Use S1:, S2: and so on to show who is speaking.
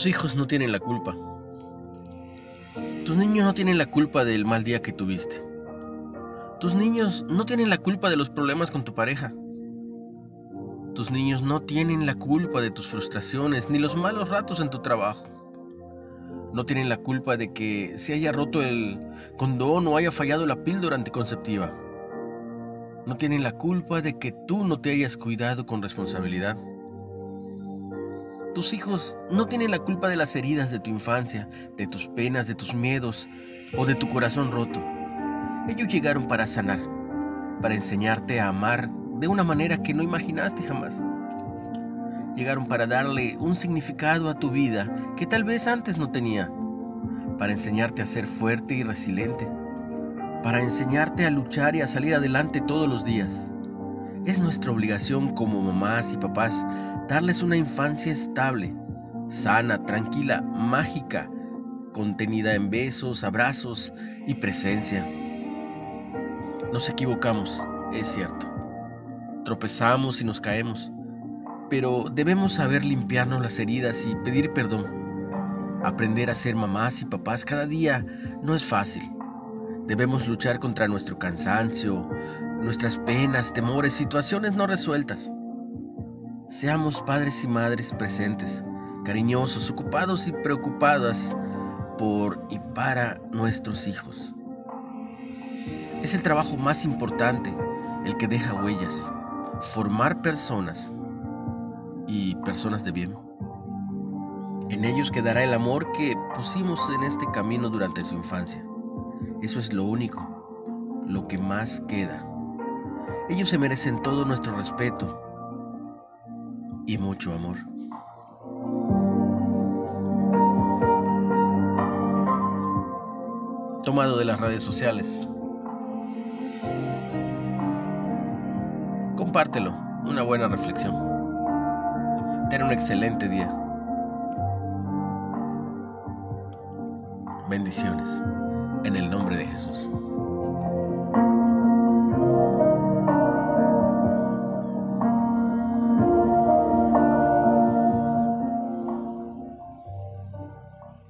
S1: Tus hijos no tienen la culpa. Tus niños no tienen la culpa del mal día que tuviste. Tus niños no tienen la culpa de los problemas con tu pareja. Tus niños no tienen la culpa de tus frustraciones ni los malos ratos en tu trabajo. No tienen la culpa de que se haya roto el condón o haya fallado la píldora anticonceptiva. No tienen la culpa de que tú no te hayas cuidado con responsabilidad. Tus hijos no tienen la culpa de las heridas de tu infancia, de tus penas, de tus miedos o de tu corazón roto. Ellos llegaron para sanar, para enseñarte a amar de una manera que no imaginaste jamás. Llegaron para darle un significado a tu vida que tal vez antes no tenía, para enseñarte a ser fuerte y resiliente, para enseñarte a luchar y a salir adelante todos los días. Es nuestra obligación como mamás y papás darles una infancia estable, sana, tranquila, mágica, contenida en besos, abrazos y presencia. Nos equivocamos, es cierto. Tropezamos y nos caemos, pero debemos saber limpiarnos las heridas y pedir perdón. Aprender a ser mamás y papás cada día no es fácil. Debemos luchar contra nuestro cansancio, nuestras penas, temores, situaciones no resueltas. Seamos padres y madres presentes, cariñosos, ocupados y preocupadas por y para nuestros hijos. Es el trabajo más importante, el que deja huellas, formar personas y personas de bien. En ellos quedará el amor que pusimos en este camino durante su infancia. Eso es lo único, lo que más queda. Ellos se merecen todo nuestro respeto y mucho amor. Tomado de las redes sociales. Compártelo, una buena reflexión. Ten un excelente día. Bendiciones, en el nombre de Jesús.